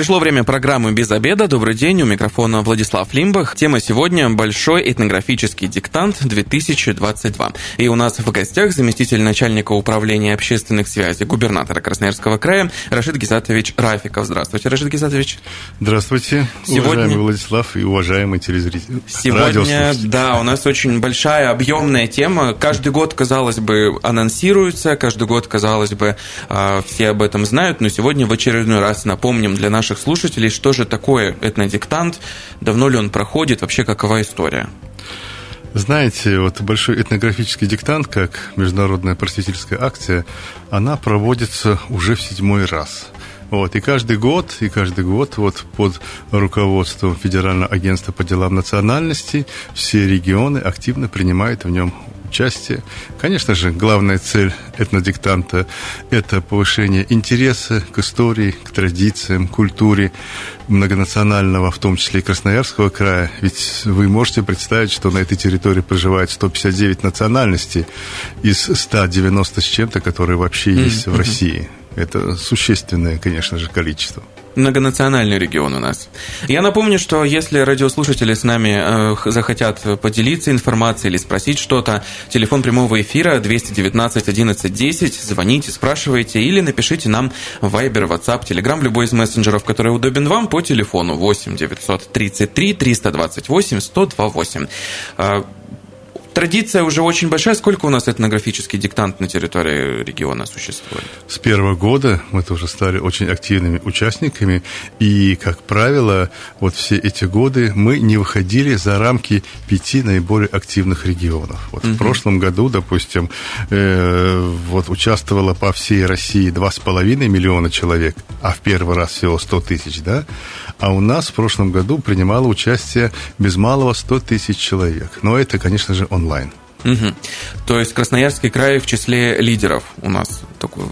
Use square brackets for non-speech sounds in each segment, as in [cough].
Пришло время программы «Без обеда». Добрый день, у микрофона Владислав Лимбах. Тема сегодня – «Большой этнографический диктант-2022». И у нас в гостях заместитель начальника управления общественных связей губернатора Красноярского края Рашид Гизатович Рафиков. Здравствуйте, Рашид Гизатович. Здравствуйте, сегодня... уважаемый Владислав и уважаемые телезрители. Сегодня, да, у нас очень большая, объемная тема. Каждый год, казалось бы, анонсируется, каждый год, казалось бы, а, все об этом знают, но сегодня в очередной раз напомним для наших слушателей, что же такое этнодиктант, давно ли он проходит, вообще какова история? Знаете, вот большой этнографический диктант, как международная просветительская акция, она проводится уже в седьмой раз. Вот, и каждый год, и каждый год вот под руководством Федерального агентства по делам национальности все регионы активно принимают в нем участие. Конечно же, главная цель этнодиктанта – это повышение интереса к истории, к традициям, культуре многонационального, в том числе и Красноярского края. Ведь вы можете представить, что на этой территории проживает 159 национальностей из 190 с чем-то, которые вообще есть mm-hmm. в России. Это существенное, конечно же, количество многонациональный регион у нас. Я напомню, что если радиослушатели с нами э, захотят поделиться информацией или спросить что-то, телефон прямого эфира 219 11 10, звоните, спрашивайте или напишите нам в Viber, WhatsApp, Telegram, любой из мессенджеров, который удобен вам, по телефону 8 933 328 128. Традиция уже очень большая. Сколько у нас этнографический диктант на территории региона существует? С первого года мы тоже стали очень активными участниками. И, как правило, вот все эти годы мы не выходили за рамки пяти наиболее активных регионов. Вот угу. в прошлом году, допустим, э, вот участвовало по всей России два с половиной миллиона человек, а в первый раз всего 100 тысяч, да? А у нас в прошлом году принимало участие без малого 100 тысяч человек. Но это, конечно же, онлайн. Угу. То есть Красноярский край в числе лидеров у нас такой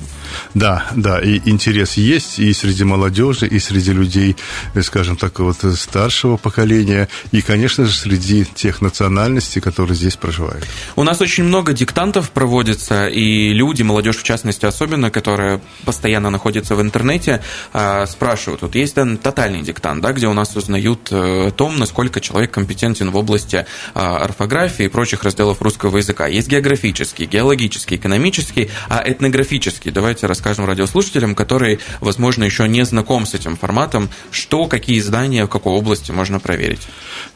да, да, и интерес есть и среди молодежи, и среди людей, э, скажем так, вот старшего поколения, и, конечно же, среди тех национальностей, которые здесь проживают. У нас очень много диктантов проводится, и люди, молодежь в частности особенно, которая постоянно находится в интернете, а, спрашивают, вот есть там тотальный диктант, да, где у нас узнают э, о том, насколько человек компетентен в области а, орфографии и прочих разделов русского языка. Есть географический, геологический, экономический, а этнографический. Давайте расскажем радиослушателям, которые, возможно, еще не знаком с этим форматом, что, какие издания, в какой области можно проверить?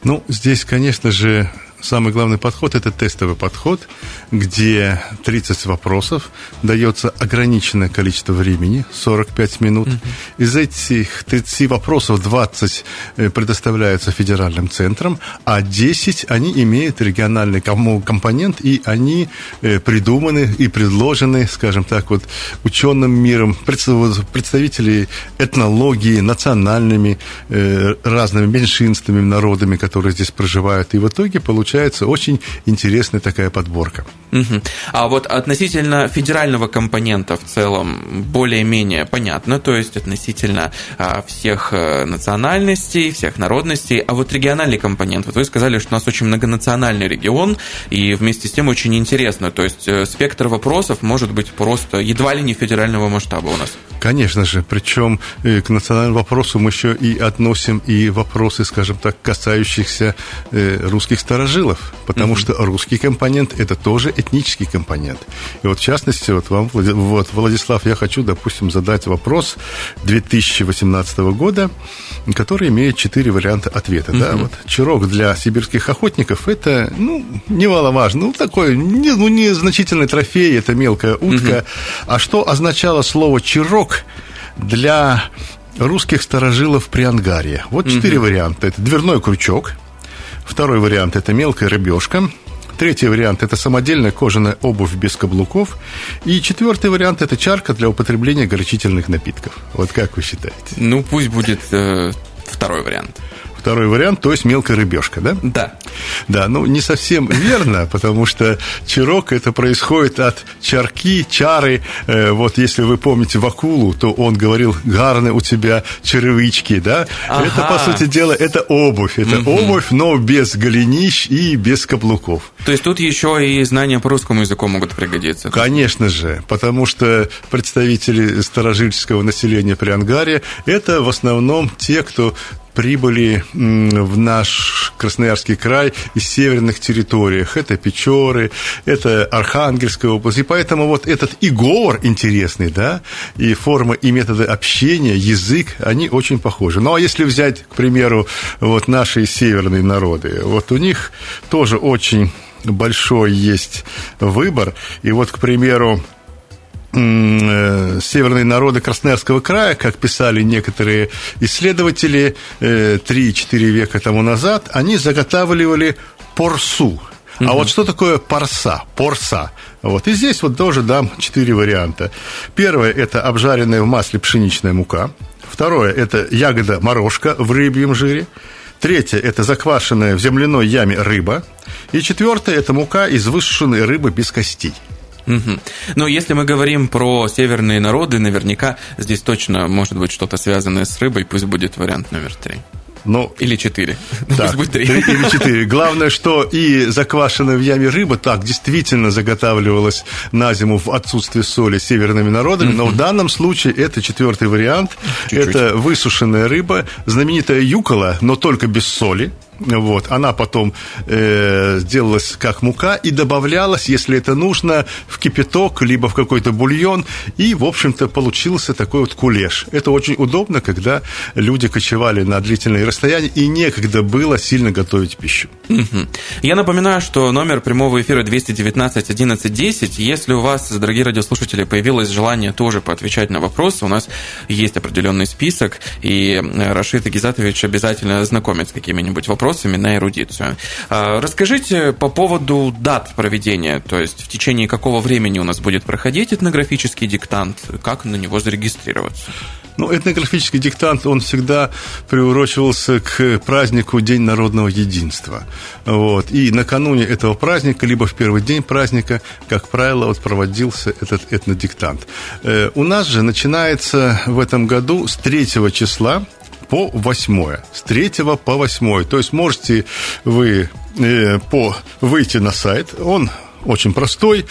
Ну, здесь, конечно же, Самый главный подход – это тестовый подход, где 30 вопросов, дается ограниченное количество времени, 45 минут. Mm-hmm. Из этих 30 вопросов 20 э, предоставляются федеральным центрам, а 10 они имеют региональный компонент, и они э, придуманы и предложены, скажем так, вот ученым миром, представителей этнологии, национальными, э, разными меньшинствами, народами, которые здесь проживают. И в итоге получается получается очень интересная такая подборка. Угу. А вот относительно федерального компонента в целом более-менее понятно, то есть относительно а, всех э, национальностей, всех народностей, а вот региональный компонент, вот вы сказали, что у нас очень многонациональный регион, и вместе с тем очень интересно, то есть э, спектр вопросов может быть просто едва ли не федерального масштаба у нас. Конечно же, причем э, к национальному вопросу мы еще и относим и вопросы, скажем так, касающихся русских сторожил жилов, потому mm-hmm. что русский компонент – это тоже этнический компонент. И вот в частности, вот вам, вот, Владислав, я хочу, допустим, задать вопрос 2018 года, который имеет четыре варианта ответа. Mm-hmm. Да? Вот, чирок для сибирских охотников – это, ну, немаловажно, ну, такой, не, ну, незначительный трофей, это мелкая утка. Mm-hmm. А что означало слово «чирок» для русских старожилов при ангаре? Вот четыре mm-hmm. варианта. Это дверной крючок – Второй вариант – это мелкая рыбешка. Третий вариант – это самодельная кожаная обувь без каблуков. И четвертый вариант – это чарка для употребления горячительных напитков. Вот как вы считаете? Ну, пусть будет э, второй вариант. Второй вариант, то есть мелкая рыбешка, да? Да. Да, ну не совсем верно, [laughs] потому что чирок это происходит от чарки, чары. Э, вот если вы помните Вакулу, то он говорил, гарны у тебя черевички, да? Ага. Это, по сути дела, это обувь. Это угу. обувь, но без голенищ и без каблуков. То есть тут еще и знания по русскому языку могут пригодиться? Конечно же, потому что представители старожильческого населения при Ангаре это в основном те, кто прибыли в наш Красноярский край из северных территориях. Это Печоры, это Архангельская область. И поэтому вот этот и интересный, да, и форма, и методы общения, язык, они очень похожи. Ну, а если взять, к примеру, вот наши северные народы, вот у них тоже очень большой есть выбор. И вот, к примеру, северные народы Красноярского края, как писали некоторые исследователи 3-4 э, века тому назад, они заготавливали порсу. А угу. вот что такое парса, порса? Вот. И здесь вот тоже дам четыре варианта. Первое – это обжаренная в масле пшеничная мука. Второе – это ягода морожка в рыбьем жире. Третье – это заквашенная в земляной яме рыба. И четвертое – это мука из высушенной рыбы без костей. Угу. Ну, если мы говорим про северные народы, наверняка здесь точно может быть что-то связанное с рыбой, пусть будет вариант номер три. Ну, или четыре. [laughs] Так, Пусть будет три. или [laughs] четыре. Главное, что и заквашенная в яме рыба так действительно заготавливалась на зиму в отсутствие соли северными народами, но в данном случае это четвертый вариант. Чуть-чуть. Это высушенная рыба, знаменитая юкола, но только без соли. Вот, она потом э, делалась как мука и добавлялась, если это нужно, в кипяток, либо в какой-то бульон. И, в общем-то, получился такой вот кулеш. Это очень удобно, когда люди кочевали на длительные расстояния, и некогда было сильно готовить пищу. Я напоминаю, что номер прямого эфира 219 11 10. Если у вас, дорогие радиослушатели, появилось желание тоже поотвечать на вопросы, у нас есть определенный список, и Рашид Агизатович обязательно ознакомит с какими-нибудь вопросами вопросами на эрудицию. А, расскажите по поводу дат проведения, то есть в течение какого времени у нас будет проходить этнографический диктант, как на него зарегистрироваться? Ну, этнографический диктант, он всегда приурочивался к празднику День народного единства. Вот. И накануне этого праздника, либо в первый день праздника, как правило, вот проводился этот этнодиктант. Э, у нас же начинается в этом году с 3 числа по 8. С 3 по 8. То есть можете вы э, по, выйти на сайт. Он очень простой,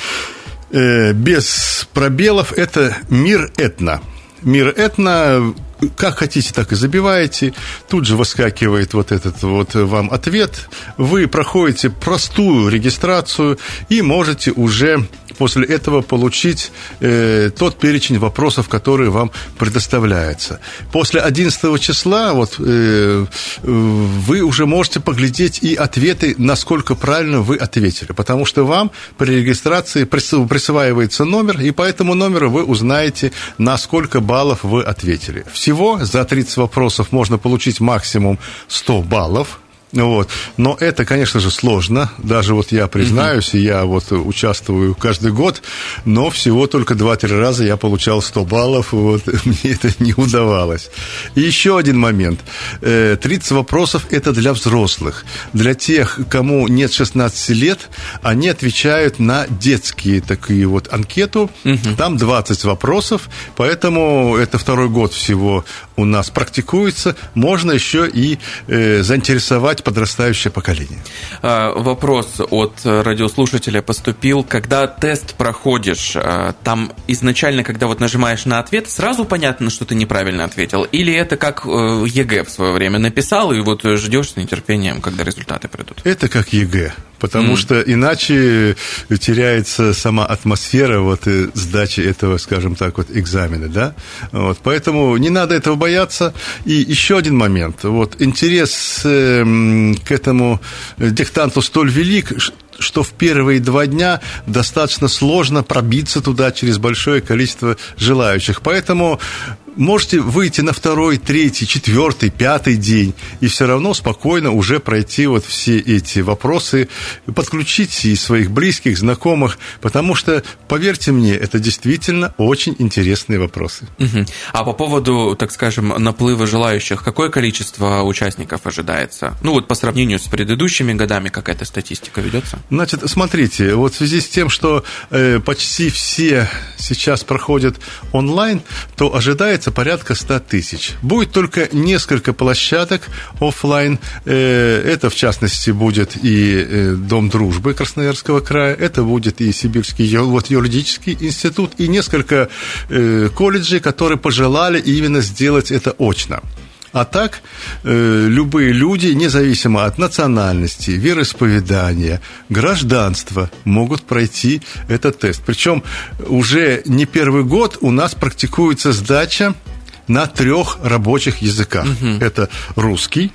э, без пробелов. Это мир этно. Мир этно как хотите, так и забиваете. Тут же выскакивает вот этот вот вам ответ. Вы проходите простую регистрацию и можете уже после этого получить э, тот перечень вопросов, которые вам предоставляются. После 11 числа вот, э, вы уже можете поглядеть и ответы, насколько правильно вы ответили, потому что вам при регистрации присваивается номер, и по этому номеру вы узнаете, на сколько баллов вы ответили. Всего за 30 вопросов можно получить максимум 100 баллов, вот. Но это, конечно же, сложно. Даже вот я признаюсь, и я вот участвую каждый год, но всего только 2-3 раза я получал 100 баллов, вот [laughs] мне это не удавалось. И еще один момент. 30 э, вопросов – это для взрослых. Для тех, кому нет 16 лет, они отвечают на детские такие вот анкету. Угу. Там 20 вопросов, поэтому это второй год всего у нас практикуется. Можно еще и э, заинтересовать подрастающее поколение. А, вопрос от радиослушателя поступил. Когда тест проходишь, а, там изначально, когда вот нажимаешь на ответ, сразу понятно, что ты неправильно ответил? Или это как ЕГЭ в свое время написал, и вот ждешь с нетерпением, когда результаты придут? Это как ЕГЭ потому mm. что иначе теряется сама атмосфера вот э, сдачи этого, скажем так, вот экзамена, да. Вот, поэтому не надо этого бояться. И еще один момент. Вот интерес э, к этому диктанту столь велик, что в первые два дня достаточно сложно пробиться туда через большое количество желающих. Поэтому можете выйти на второй, третий, четвертый, пятый день и все равно спокойно уже пройти вот все эти вопросы, подключить и своих близких, знакомых, потому что, поверьте мне, это действительно очень интересные вопросы. Угу. А по поводу, так скажем, наплыва желающих, какое количество участников ожидается? Ну вот по сравнению с предыдущими годами какая-то статистика ведется? Значит, смотрите, вот в связи с тем, что э, почти все сейчас проходят онлайн, то ожидается порядка 100 тысяч. Будет только несколько площадок офлайн. Э, это, в частности, будет и э, Дом дружбы Красноярского края, это будет и Сибирский вот, юридический институт, и несколько э, колледжей, которые пожелали именно сделать это очно. А так э, любые люди, независимо от национальности, вероисповедания, гражданства, могут пройти этот тест. Причем уже не первый год у нас практикуется сдача на трех рабочих языках. Угу. Это русский,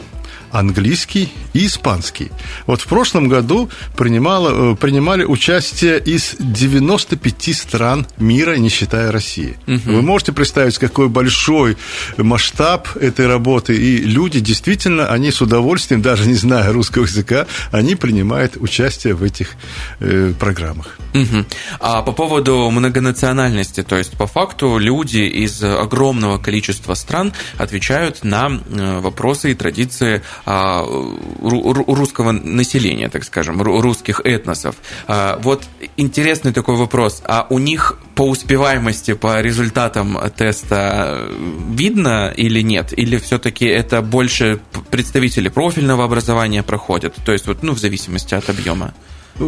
английский и испанский. Вот в прошлом году принимало, э, принимали участие из 95 стран мира, не считая России. Угу. Вы можете представить, какой большой масштаб этой работы, и люди действительно, они с удовольствием, даже не зная русского языка, они принимают участие в этих э, программах. Угу. А по поводу многонациональности, то есть по факту люди из огромного количества стран отвечают на э, вопросы и традиции русского населения, так скажем, русских этносов. А, вот интересный такой вопрос. А у них по успеваемости, по результатам теста видно или нет? Или все-таки это больше представители профильного образования проходят? То есть вот, ну, в зависимости от объема.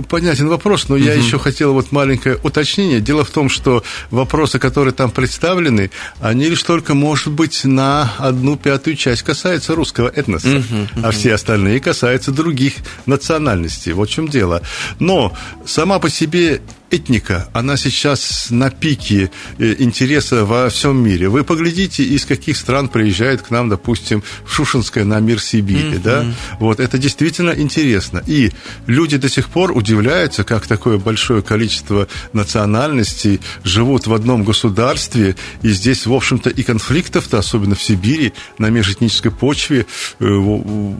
Понятен вопрос, но угу. я еще хотел вот маленькое уточнение. Дело в том, что вопросы, которые там представлены, они лишь только, может быть, на одну пятую часть касаются русского этноса, угу, угу. а все остальные касаются других национальностей. Вот в чем дело. Но сама по себе этника, она сейчас на пике э, интереса во всем мире. Вы поглядите, из каких стран приезжает к нам, допустим, в Шушинское на мир Сибири, mm-hmm. да? Вот, это действительно интересно. И люди до сих пор удивляются, как такое большое количество национальностей живут в одном государстве, и здесь, в общем-то, и конфликтов-то, особенно в Сибири, на межэтнической почве, э,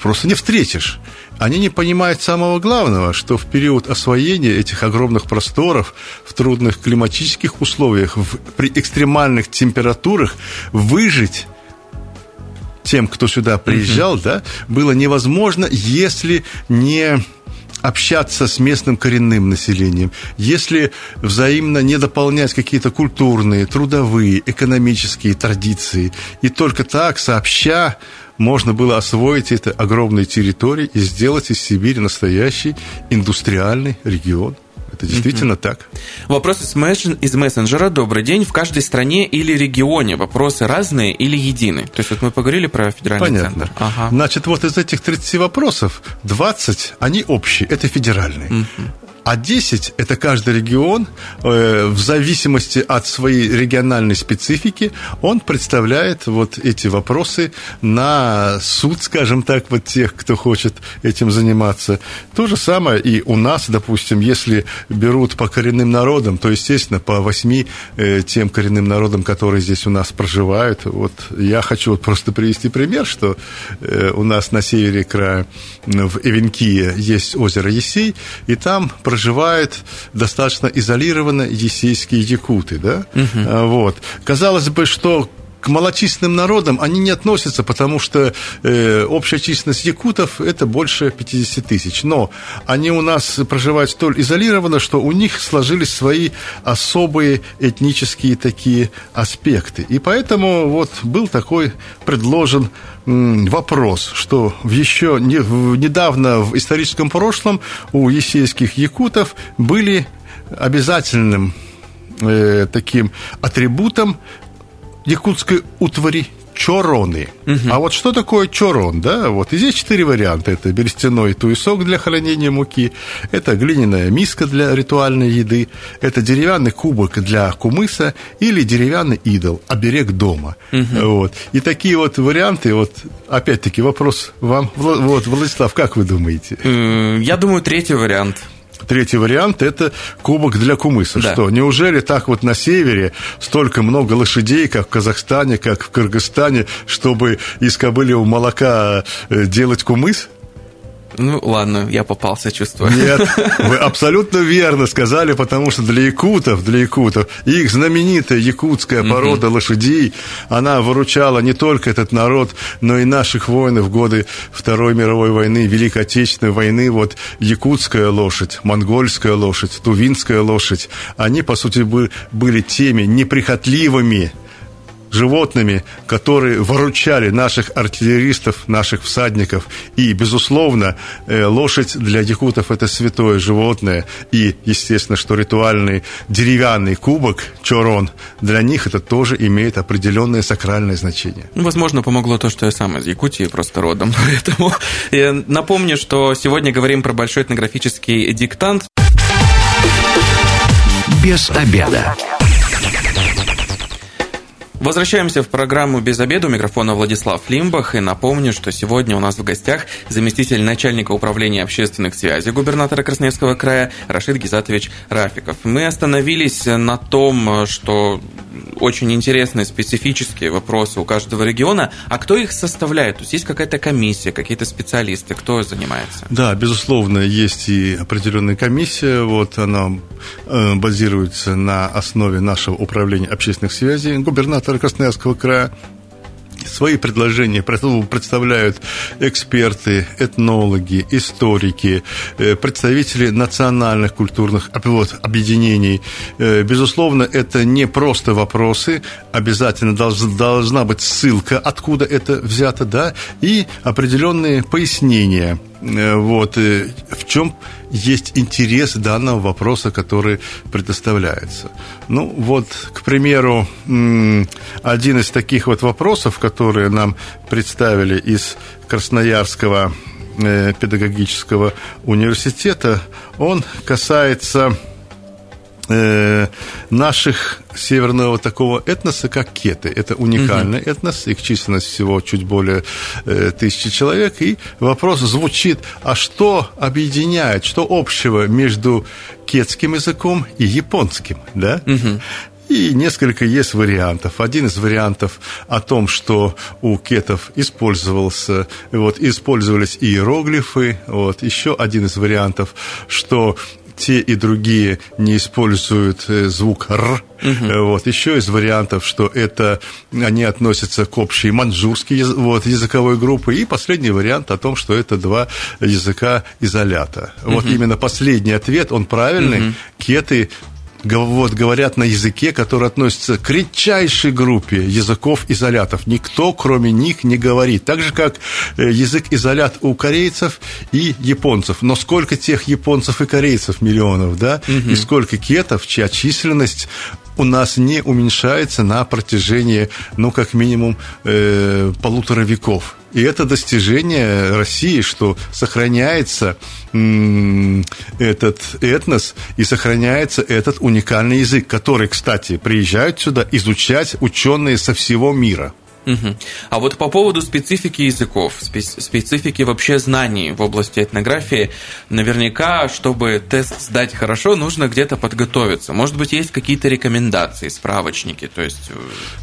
просто не встретишь они не понимают самого главного, что в период освоения этих огромных просторов, в трудных климатических условиях, в, при экстремальных температурах выжить тем, кто сюда приезжал, да, было невозможно, если не общаться с местным коренным населением, если взаимно не дополнять какие-то культурные, трудовые, экономические традиции, и только так, сообща, можно было освоить эти огромные территории и сделать из Сибири настоящий индустриальный регион. Это действительно mm-hmm. так. Вопрос из мессенджера. Добрый день. В каждой стране или регионе вопросы разные или едины? То есть вот мы поговорили про федеральный Понятно. центр. Ага. Значит, вот из этих 30 вопросов 20, они общие, это федеральные. Mm-hmm. А 10 – это каждый регион, э, в зависимости от своей региональной специфики, он представляет вот эти вопросы на суд, скажем так, вот тех, кто хочет этим заниматься. То же самое и у нас, допустим, если берут по коренным народам, то, естественно, по восьми э, тем коренным народам, которые здесь у нас проживают. Вот я хочу вот просто привести пример, что э, у нас на севере края в Эвенкие есть озеро Есей, и там проживают достаточно изолированно есейские якуты, да? Угу. Вот. Казалось бы, что к малочисленным народам они не относятся, потому что э, общая численность якутов это больше 50 тысяч. Но они у нас проживают столь изолированно, что у них сложились свои особые этнические такие аспекты. И поэтому вот был такой предложен вопрос, что еще не, недавно в историческом прошлом у есейских якутов были обязательным э, таким атрибутом якутской утвари чороны. Угу. А вот что такое чорон, да? Вот и здесь четыре варианта. Это берестяной туесок для хранения муки, это глиняная миска для ритуальной еды, это деревянный кубок для кумыса или деревянный идол, оберег дома. Угу. Вот. И такие вот варианты, вот опять-таки вопрос вам, вот, Владислав, как вы думаете? Я думаю, третий вариант. Третий вариант – это кубок для кумыса. Да. Что, неужели так вот на севере столько много лошадей, как в Казахстане, как в Кыргызстане, чтобы из кобыльего молока э, делать кумыс? Ну, ладно, я попался, чувствую. Нет, [laughs] вы абсолютно верно сказали, потому что для якутов, для якутов, их знаменитая якутская порода угу. лошадей, она выручала не только этот народ, но и наших воинов в годы Второй мировой войны, Великой Отечественной войны. Вот якутская лошадь, монгольская лошадь, тувинская лошадь, они, по сути, были теми неприхотливыми животными, которые выручали наших артиллеристов, наших всадников. И, безусловно, э, лошадь для якутов – это святое животное. И, естественно, что ритуальный деревянный кубок, чорон, для них это тоже имеет определенное сакральное значение. Ну, возможно, помогло то, что я сам из Якутии просто родом. [laughs] Поэтому я напомню, что сегодня говорим про большой этнографический диктант. Без обеда. Возвращаемся в программу «Без обеда». У микрофона Владислав Лимбах. И напомню, что сегодня у нас в гостях заместитель начальника управления общественных связей губернатора Красноярского края Рашид Гизатович Рафиков. Мы остановились на том, что очень интересные специфические вопросы у каждого региона. А кто их составляет? То есть есть какая-то комиссия, какие-то специалисты? Кто занимается? Да, безусловно, есть и определенная комиссия. Вот она э, базируется на основе нашего управления общественных связей. Губернатор губернатора Красноярского края. Свои предложения представляют эксперты, этнологи, историки, э, представители национальных культурных объединений. Э, безусловно, это не просто вопросы, обязательно должна быть ссылка, откуда это взято, да, и определенные пояснения – Э, вот, в чем есть интерес данного вопроса, который предоставляется. Ну, вот, к примеру, один из таких вот вопросов, которые нам представили из Красноярского э, педагогического университета, он касается Э, наших северного такого этноса, как кеты. Это уникальный угу. этнос, их численность всего чуть более э, тысячи человек. И вопрос звучит, а что объединяет, что общего между кетским языком и японским? Да? Угу. И несколько есть вариантов. Один из вариантов о том, что у кетов использовался, вот, использовались иероглифы. Вот. Еще один из вариантов, что те и другие не используют э, звук «р». Угу. Вот. Еще из вариантов, что это они относятся к общей маньчжурской вот, языковой группе. И последний вариант о том, что это два языка изолята. Угу. Вот именно последний ответ, он правильный. Угу. Кеты вот, говорят на языке, который относится к редчайшей группе языков изолятов. Никто, кроме них, не говорит. Так же, как э, язык изолят у корейцев и японцев. Но сколько тех японцев и корейцев миллионов, да? Угу. И сколько кетов, чья численность у нас не уменьшается на протяжении, ну, как минимум, э, полутора веков. И это достижение России, что сохраняется этот этнос и сохраняется этот уникальный язык, который, кстати, приезжают сюда изучать ученые со всего мира. Угу. А вот по поводу специфики языков, специфики вообще знаний в области этнографии, наверняка, чтобы тест сдать хорошо, нужно где-то подготовиться. Может быть, есть какие-то рекомендации, справочники, то есть... Э,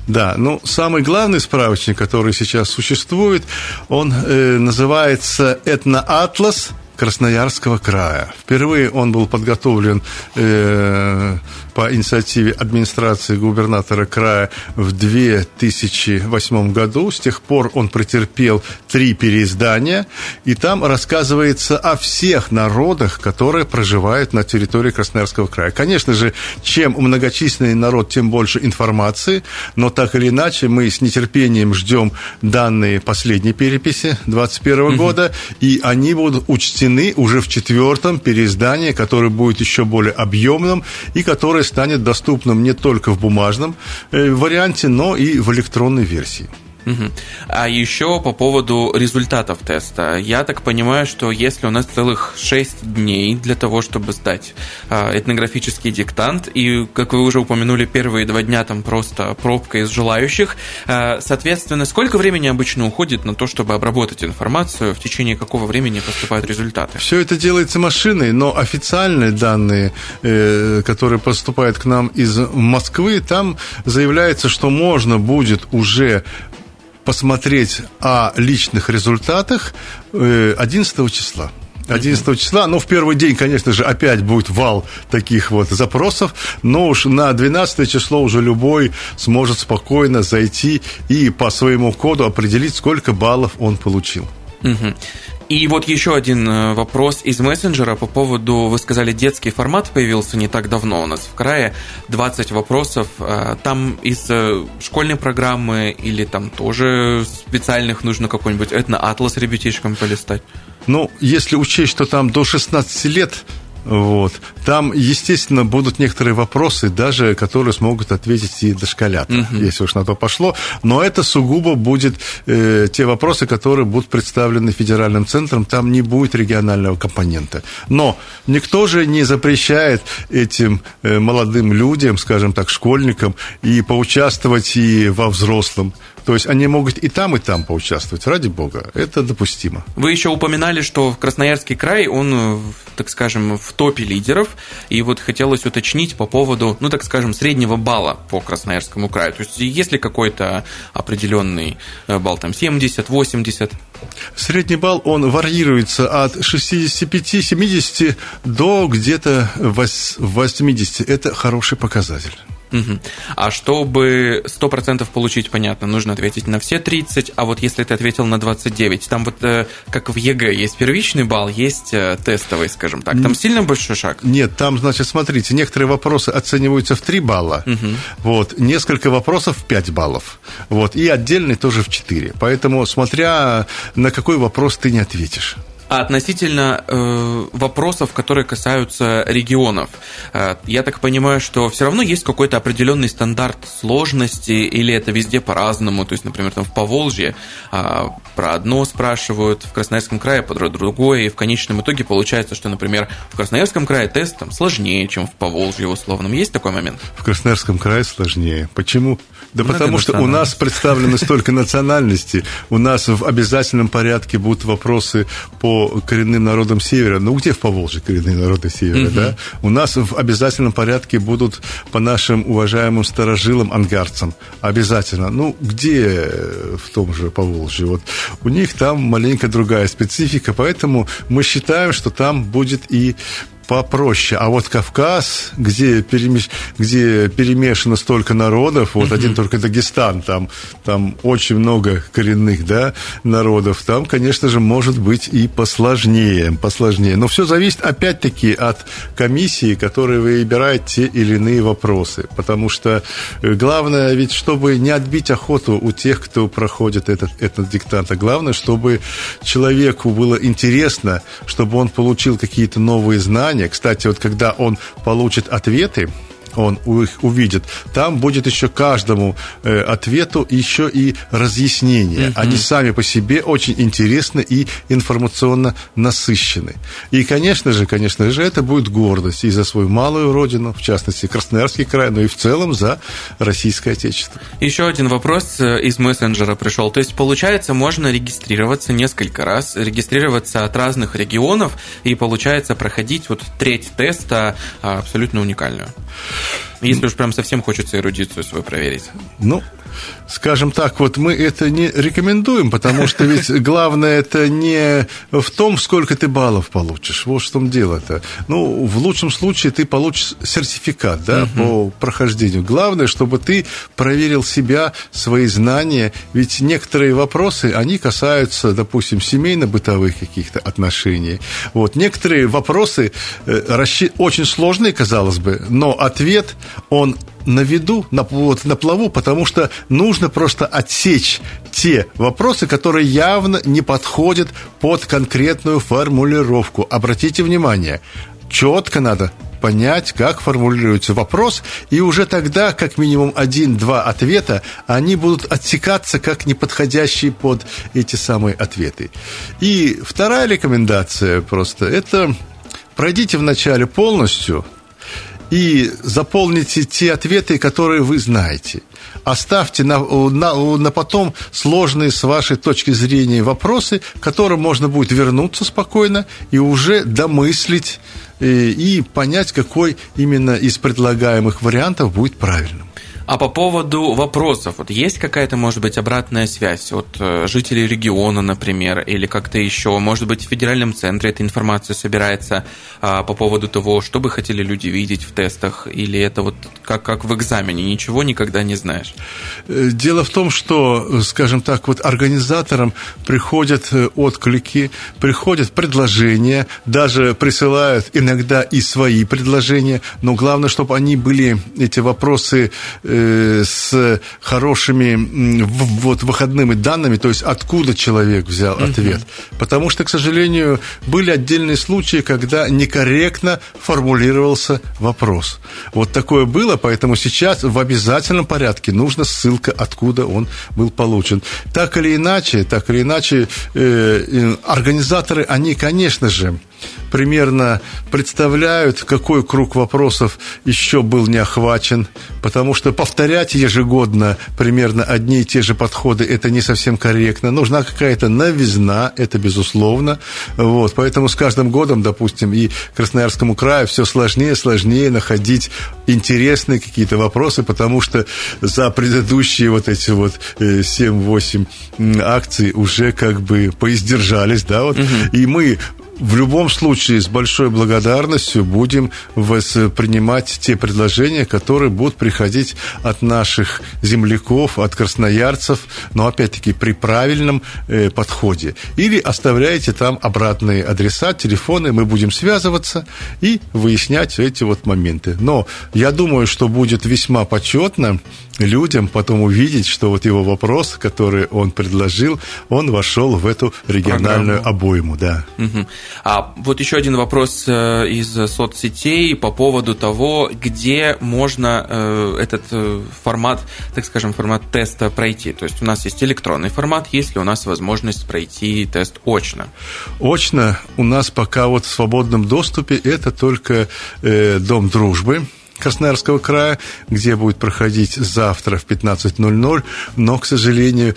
да, ну, самый главный справочник, который сейчас существует, он э, называется «Этноатлас Красноярского края. Впервые он был подготовлен э, по инициативе администрации губернатора края в 2008 году. С тех пор он претерпел три переиздания, и там рассказывается о всех народах, которые проживают на территории Красноярского края. Конечно же, чем многочисленный народ, тем больше информации, но так или иначе мы с нетерпением ждем данные последней переписи 2021 угу. года, и они будут учтены уже в четвертом переиздании, которое будет еще более объемным и которое которое станет доступным не только в бумажном э, варианте, но и в электронной версии. Угу. А еще по поводу результатов теста. Я так понимаю, что если у нас целых 6 дней для того, чтобы сдать а, этнографический диктант, и, как вы уже упомянули, первые два дня там просто пробка из желающих, а, соответственно, сколько времени обычно уходит на то, чтобы обработать информацию, в течение какого времени поступают результаты? Все это делается машиной, но официальные данные, э, которые поступают к нам из Москвы, там заявляется, что можно будет уже посмотреть о личных результатах 11 э, числа. 11 числа. Ну, в первый день, конечно же, опять будет вал таких вот запросов, но уж на 12 число уже любой сможет спокойно зайти и по своему коду определить, сколько баллов он получил. Угу. И вот еще один э, вопрос из мессенджера по поводу, вы сказали, детский формат появился не так давно у нас в крае, 20 вопросов, э, там из э, школьной программы или там тоже специальных нужно какой-нибудь? Этноатлас ребятишкам полистать? Ну, если учесть, что там до 16 лет вот. Там, естественно, будут некоторые вопросы, даже которые смогут ответить и дошколята, угу. если уж на то пошло. Но это сугубо будет э, те вопросы, которые будут представлены федеральным центром. Там не будет регионального компонента. Но никто же не запрещает этим э, молодым людям, скажем так, школьникам, и поучаствовать и во взрослом. То есть они могут и там, и там поучаствовать, ради бога. Это допустимо. Вы еще упоминали, что Красноярский край, он, так скажем, в топе лидеров. И вот хотелось уточнить по поводу, ну, так скажем, среднего балла по Красноярскому краю. То есть есть ли какой-то определенный э, балл, там, 70, 80? Средний балл, он варьируется от 65-70 до где-то 80. Это хороший показатель. Угу. А чтобы 100% получить, понятно, нужно ответить на все 30, а вот если ты ответил на 29, там вот э, как в ЕГЭ есть первичный балл, есть э, тестовый, скажем так. Там сильно большой шаг? Нет, там, значит, смотрите, некоторые вопросы оцениваются в 3 балла, угу. вот, несколько вопросов в 5 баллов, вот, и отдельный тоже в 4. Поэтому, смотря на какой вопрос ты не ответишь. А относительно э, вопросов, которые касаются регионов, э, я так понимаю, что все равно есть какой-то определенный стандарт сложности, или это везде по-разному. То есть, например, там в Поволжье э, про одно спрашивают, в Красноярском крае про другое, и в конечном итоге получается, что, например, в Красноярском крае тест там сложнее, чем в Поволжье условном. Есть такой момент? В Красноярском крае сложнее. Почему? Да потому что у нас представлены столько национальностей, у нас в обязательном порядке будут вопросы по коренным народам Севера. Ну, где в Поволжье коренные народы Севера, угу. да? У нас в обязательном порядке будут по нашим уважаемым старожилам, ангарцам. Обязательно. Ну, где в том же Поволжье? Вот у них там маленько другая специфика, поэтому мы считаем, что там будет и попроще. А вот Кавказ, где, перемеш... где перемешано столько народов, вот один только Дагестан, там, там очень много коренных да, народов, там, конечно же, может быть и посложнее, посложнее. Но все зависит, опять-таки, от комиссии, которая выбирает те или иные вопросы. Потому что э, главное, ведь чтобы не отбить охоту у тех, кто проходит этот, этот диктант, а главное, чтобы человеку было интересно, чтобы он получил какие-то новые знания, задание. Кстати, вот когда он получит ответы, он их увидит, там будет еще каждому э, ответу еще и разъяснение. Угу. Они сами по себе очень интересны и информационно насыщены. И, конечно же, конечно же, это будет гордость и за свою малую родину, в частности, Красноярский край, но и в целом за Российское Отечество. Еще один вопрос э, из мессенджера пришел. То есть, получается, можно регистрироваться несколько раз, регистрироваться от разных регионов и, получается, проходить вот треть теста а, абсолютно уникальную. Если уж прям совсем хочется эрудицию свою проверить. Ну, скажем так, вот мы это не рекомендуем, потому что ведь [laughs] главное это не в том, сколько ты баллов получишь. Вот в том дело-то. Ну, в лучшем случае ты получишь сертификат, да, угу. по прохождению. Главное, чтобы ты проверил себя, свои знания. Ведь некоторые вопросы, они касаются, допустим, семейно-бытовых каких-то отношений. Вот. Некоторые вопросы э, очень сложные, казалось бы, но ответ, он на виду, на, вот, на плаву, потому что нужно просто отсечь те вопросы, которые явно не подходят под конкретную формулировку. Обратите внимание, четко надо понять, как формулируется вопрос, и уже тогда, как минимум один-два ответа, они будут отсекаться как неподходящие под эти самые ответы. И вторая рекомендация просто – это пройдите вначале полностью и заполните те ответы, которые вы знаете. Оставьте на, на, на потом сложные с вашей точки зрения вопросы, к которым можно будет вернуться спокойно и уже домыслить и, э, и понять, какой именно из предлагаемых вариантов будет правильным. А по поводу вопросов, вот есть какая-то, может быть, обратная связь от э, жителей региона, например, или как-то еще, может быть, в федеральном центре эта информация собирается а, по поводу того, что бы хотели люди видеть в тестах, или это вот как, как в экзамене, ничего никогда не знаешь? Э, дело в том, что, скажем так, вот организаторам приходят э, отклики, приходят предложения, даже присылают иногда и свои предложения, но главное, чтобы они были, эти вопросы, Э, с хорошими вот выходными данными, то есть откуда человек взял ответ. Угу. Потому что, к сожалению, были отдельные случаи, когда некорректно формулировался вопрос. Вот такое было, поэтому сейчас в обязательном порядке нужна ссылка, откуда он был получен. Так или иначе, так или иначе, э, э организаторы, они, конечно же, примерно представляют, какой круг вопросов еще был не охвачен, потому что повторять ежегодно примерно одни и те же подходы это не совсем корректно. Нужна какая-то новизна, это безусловно. Вот, поэтому с каждым годом, допустим, и Красноярскому краю все сложнее и сложнее находить интересные какие-то вопросы, потому что за предыдущие вот эти вот 7-8 э, акций уже как бы поиздержались, да, вот, угу. и мы в любом случае с большой благодарностью будем воспринимать те предложения, которые будут приходить от наших земляков, от красноярцев, но опять-таки при правильном э, подходе. Или оставляете там обратные адреса, телефоны, мы будем связываться и выяснять эти вот моменты. Но я думаю, что будет весьма почетно людям потом увидеть, что вот его вопрос, который он предложил, он вошел в эту региональную Программу. обойму, да. Угу. А вот еще один вопрос э, из соцсетей по поводу того, где можно э, этот э, формат, так скажем, формат теста пройти. То есть у нас есть электронный формат, есть ли у нас возможность пройти тест очно? Очно у нас пока вот в свободном доступе это только Дом дружбы Красноярского края, где будет проходить завтра в 15.00, но, к сожалению,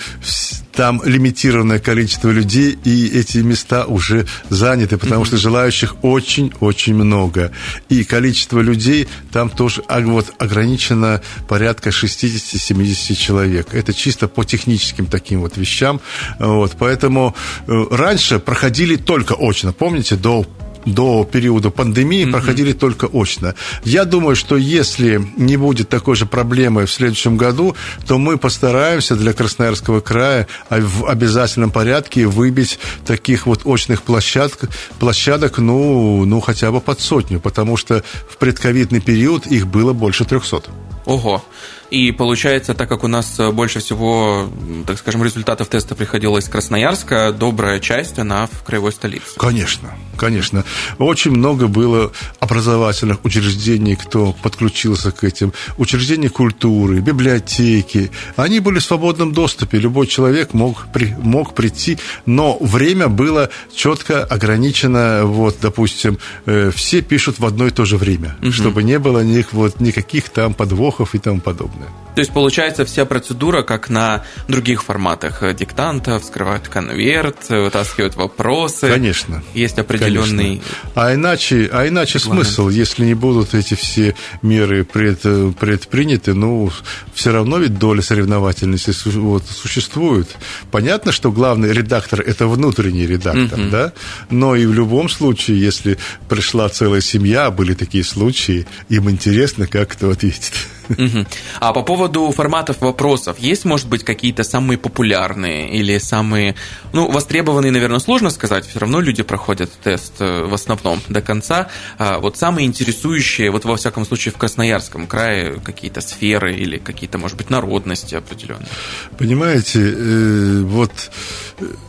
там лимитированное количество людей, и эти места уже заняты, потому mm-hmm. что желающих очень-очень много. И количество людей там тоже а, вот, ограничено порядка 60-70 человек. Это чисто по техническим таким вот вещам. Вот, поэтому э, раньше проходили только очно. Помните, до до периода пандемии mm-hmm. проходили только очно. Я думаю, что если не будет такой же проблемы в следующем году, то мы постараемся для Красноярского края в обязательном порядке выбить таких вот очных площадок, площадок ну, ну хотя бы под сотню, потому что в предковидный период их было больше 300. Ого. И получается, так как у нас больше всего, так скажем, результатов теста приходило из Красноярска, добрая часть, она в краевой столице. Конечно, конечно. Очень много было образовательных учреждений, кто подключился к этим. Учреждения культуры, библиотеки. Они были в свободном доступе. Любой человек мог, при, мог прийти, но время было четко ограничено. Вот, допустим, э, все пишут в одно и то же время, угу. чтобы не было них, вот, никаких там подвохов и тому подобное трудно. То есть получается вся процедура, как на других форматах диктанта, вскрывают конверт, вытаскивают вопросы. Конечно. Есть определенный. Конечно. А иначе, а иначе смысл, если не будут эти все меры пред, предприняты, ну, все равно ведь доля соревновательности вот, существует. Понятно, что главный редактор это внутренний редактор, угу. да, но и в любом случае, если пришла целая семья, были такие случаи, им интересно, как это ответит. Угу. А по поводу поводу форматов вопросов, есть, может быть, какие-то самые популярные или самые, ну, востребованные, наверное, сложно сказать, все равно люди проходят тест э, в основном до конца. А вот самые интересующие, вот во всяком случае в Красноярском крае, какие-то сферы или какие-то, может быть, народности определенные? Понимаете, э, вот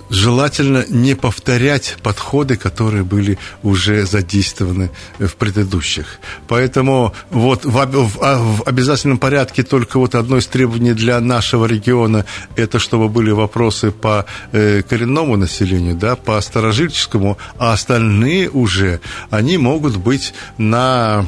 желательно не повторять подходы, которые были уже задействованы в предыдущих. Поэтому вот в, в обязательном порядке только вот одно из требований для нашего региона это чтобы были вопросы по э, коренному населению, да, по старожильческому, а остальные уже они могут быть на,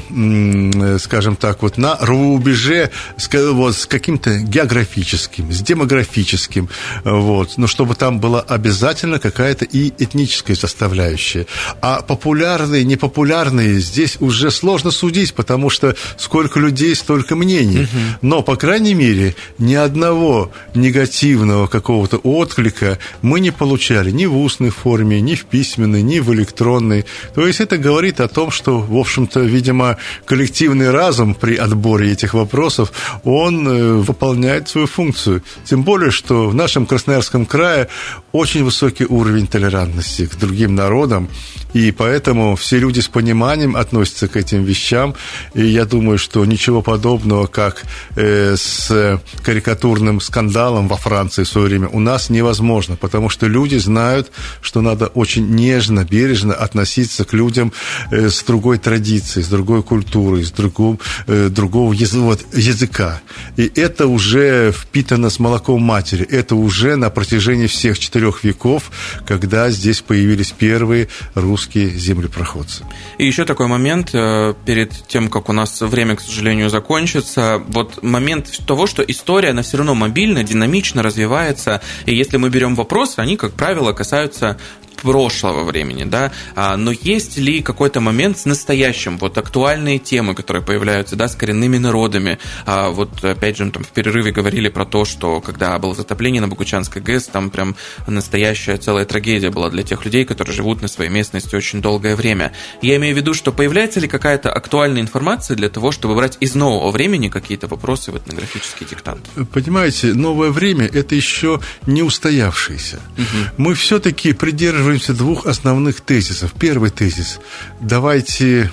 скажем так, вот на рубеже с, вот, с каким-то географическим, с демографическим, вот, но чтобы там обязательно обязательно какая-то и этническая составляющая. А популярные, непопулярные здесь уже сложно судить, потому что сколько людей, столько мнений. Но, по крайней мере, ни одного негативного какого-то отклика мы не получали ни в устной форме, ни в письменной, ни в электронной. То есть это говорит о том, что, в общем-то, видимо, коллективный разум при отборе этих вопросов, он э, выполняет свою функцию. Тем более, что в нашем Красноярском крае очень высокий уровень толерантности к другим народам, и поэтому все люди с пониманием относятся к этим вещам. И я думаю, что ничего подобного, как э, с карикатурным скандалом во Франции в свое время, у нас невозможно, потому что люди знают, что надо очень нежно, бережно относиться к людям э, с другой традицией, с другой культурой, с другом, э, другого языка. И это уже впитано с молоком матери. Это уже на протяжении всех четырех веков, когда здесь появились первые русские землепроходцы. И еще такой момент, э, перед тем, как у нас время, к сожалению, закончится, вот момент того, что история, она все равно мобильна, динамично развивается, и если мы берем вопросы, они, как правило, касаются прошлого времени, да, а, но есть ли какой-то момент с настоящим, вот актуальные темы, которые появляются, да, с коренными народами, а, вот опять же, там в перерыве говорили про то, что когда было затопление на Богучанской ГЭС, там прям настоящая целая трагедия была для тех людей, которые живут на своей местности очень долгое время. Я имею в виду, что появляется ли какая-то актуальная информация для того, чтобы брать из нового времени какие-то вопросы в этнографический диктант? Понимаете, новое время – это еще не устоявшееся. Угу. Мы все-таки придерживаемся придерживаемся двух основных тезисов. Первый тезис. Давайте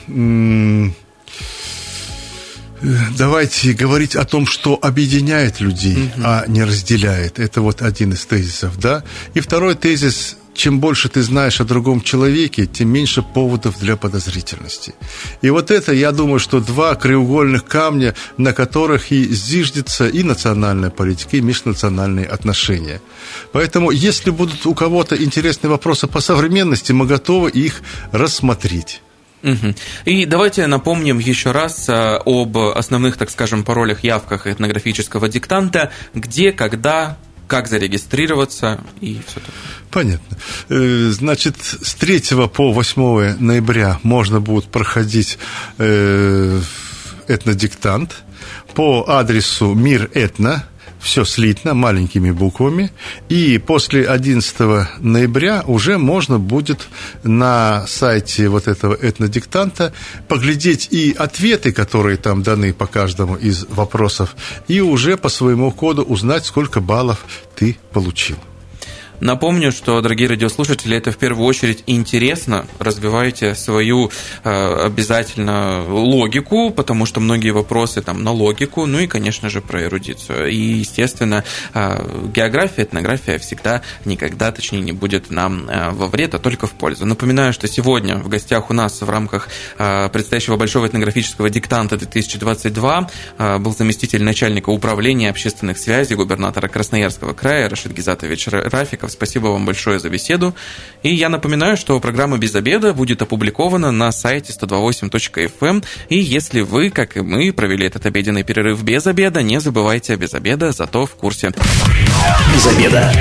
давайте говорить о том, что объединяет людей, угу. а не разделяет. Это вот один из тезисов, да. И второй тезис чем больше ты знаешь о другом человеке, тем меньше поводов для подозрительности. И вот это, я думаю, что два краеугольных камня, на которых и зиждется и национальная политика, и межнациональные отношения. Поэтому, если будут у кого-то интересные вопросы по современности, мы готовы их рассмотреть. И давайте напомним еще раз э, об основных, так скажем, паролях, явках этнографического диктанта, где, когда, как зарегистрироваться и все такое. Понятно. Э, значит, с 3 по 8 ноября можно будет проходить э, этнодиктант по адресу Мир Этно, все слитно, маленькими буквами. И после 11 ноября уже можно будет на сайте вот этого этнодиктанта поглядеть и ответы, которые там даны по каждому из вопросов, и уже по своему коду узнать, сколько баллов ты получил. Напомню, что, дорогие радиослушатели, это в первую очередь интересно. Развивайте свою э, обязательно логику, потому что многие вопросы там на логику, ну и, конечно же, про эрудицию. И, естественно, э, география, этнография всегда никогда, точнее, не будет нам э, во вред, а только в пользу. Напоминаю, что сегодня в гостях у нас в рамках э, предстоящего Большого этнографического диктанта 2022 э, был заместитель начальника управления общественных связей губернатора Красноярского края Рашид Гизатович Рафиков. Спасибо вам большое за беседу. И я напоминаю, что программа «Без обеда» будет опубликована на сайте 128.fm. Эм. И если вы, как и мы, провели этот обеденный перерыв без обеда, не забывайте о без обеда, зато в курсе. Без обеда.